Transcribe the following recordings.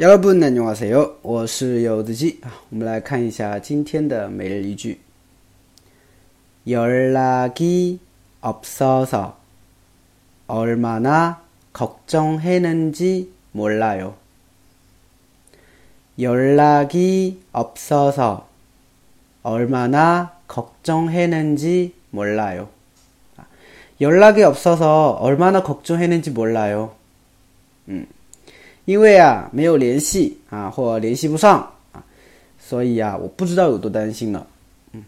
여러분 안녕하세요. 我是柚子鸡.我们来看一下今天的每日一句. 연락이 없어서 얼마나 걱정했는지 몰라요. 연락이 없어서 얼마나 걱정했는지 몰라요. 연락이 없어서 얼마나 걱정했는지 몰라요. 嗯。 因为啊没有联系啊或联系不上啊，所以啊我不知道有多担心了。嗯，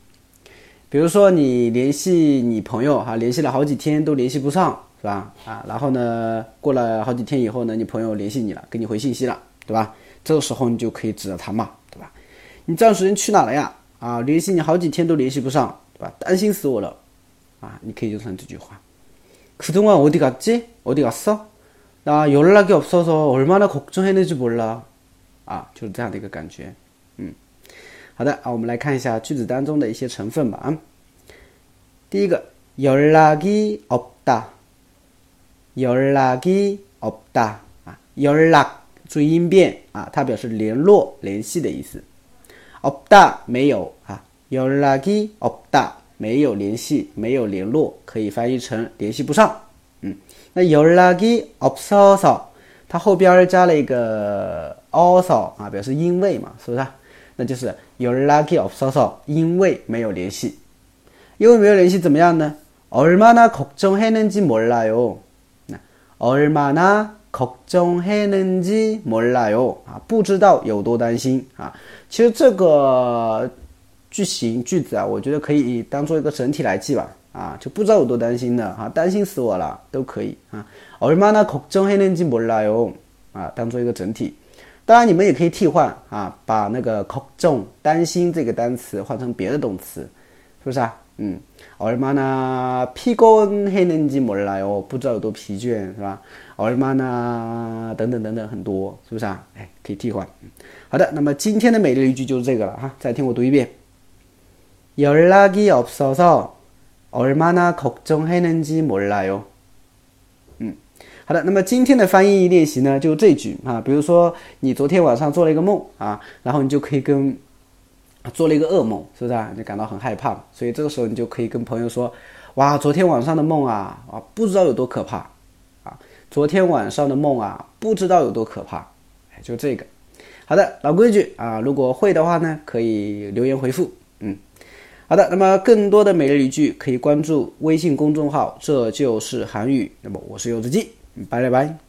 比如说你联系你朋友哈，联系了好几天都联系不上，是吧？啊，然后呢过了好几天以后呢，你朋友联系你了，给你回信息了，对吧？这个时候你就可以指着他骂，对吧？你这段时间去哪了呀？啊，联系你好几天都联系不上，对吧？担心死我了，啊，你可以用上这句话。그동안어디갔지어디갔어 那연락이없어서얼마나걱정했는지몰라啊，就是这样的一个感觉。嗯，好的啊，我们来看一下句子当中的一些成分吧。啊，第一个연락이없다연락이없다啊，연락注意音变啊，它表示联络、联系的意思。없다没有啊，연락이없다没有联系、没有联络，可以翻译成联系不上。 嗯，那연락이없어서它后边加了一个 also 啊，表示因为嘛，是不是？那就是연락이없어서因为没有联系，因为没有联系怎么样呢？얼마나걱정했는지몰라 요。 那얼마나걱정했는지몰라요啊，不知道有多担心啊。其实这个句型句子啊，我觉得可以当做一个整体来记吧。 啊，就不知道有多担心的啊，担心死我了，都可以啊。얼마나걱정했는지몰라 요， 啊，当做一个整体。当然，你们也可以替换啊，把那个걱정担心这个单词换成别的动词，是不是啊？嗯，얼마나피곤했는지몰라 요， 不知道有多疲倦，是吧？얼마나等等等等很多，是不是啊？哎，可以替换。好的，那么今天的每日一句就是这个了哈，再听我读一遍。연락이없어서 얼마나걱정했는지몰라 요。 嗯，好的，那么今天的翻译练习呢，就这句啊。比如说你昨天晚上做了一个梦啊，然后你就可以跟做了一个噩梦，是不是啊？就感到很害怕，所以这个时候你就可以跟朋友说：哇，昨天晚上的梦啊啊，不知道有多可怕啊！昨天晚上的梦啊，不知道有多可怕。哎，就这个。好的，老规矩啊，如果会的话呢，可以留言回复。 好的，那么更多的每日一句可以关注微信公众号，这就是韩语。那么我是柚子鸡，拜了拜。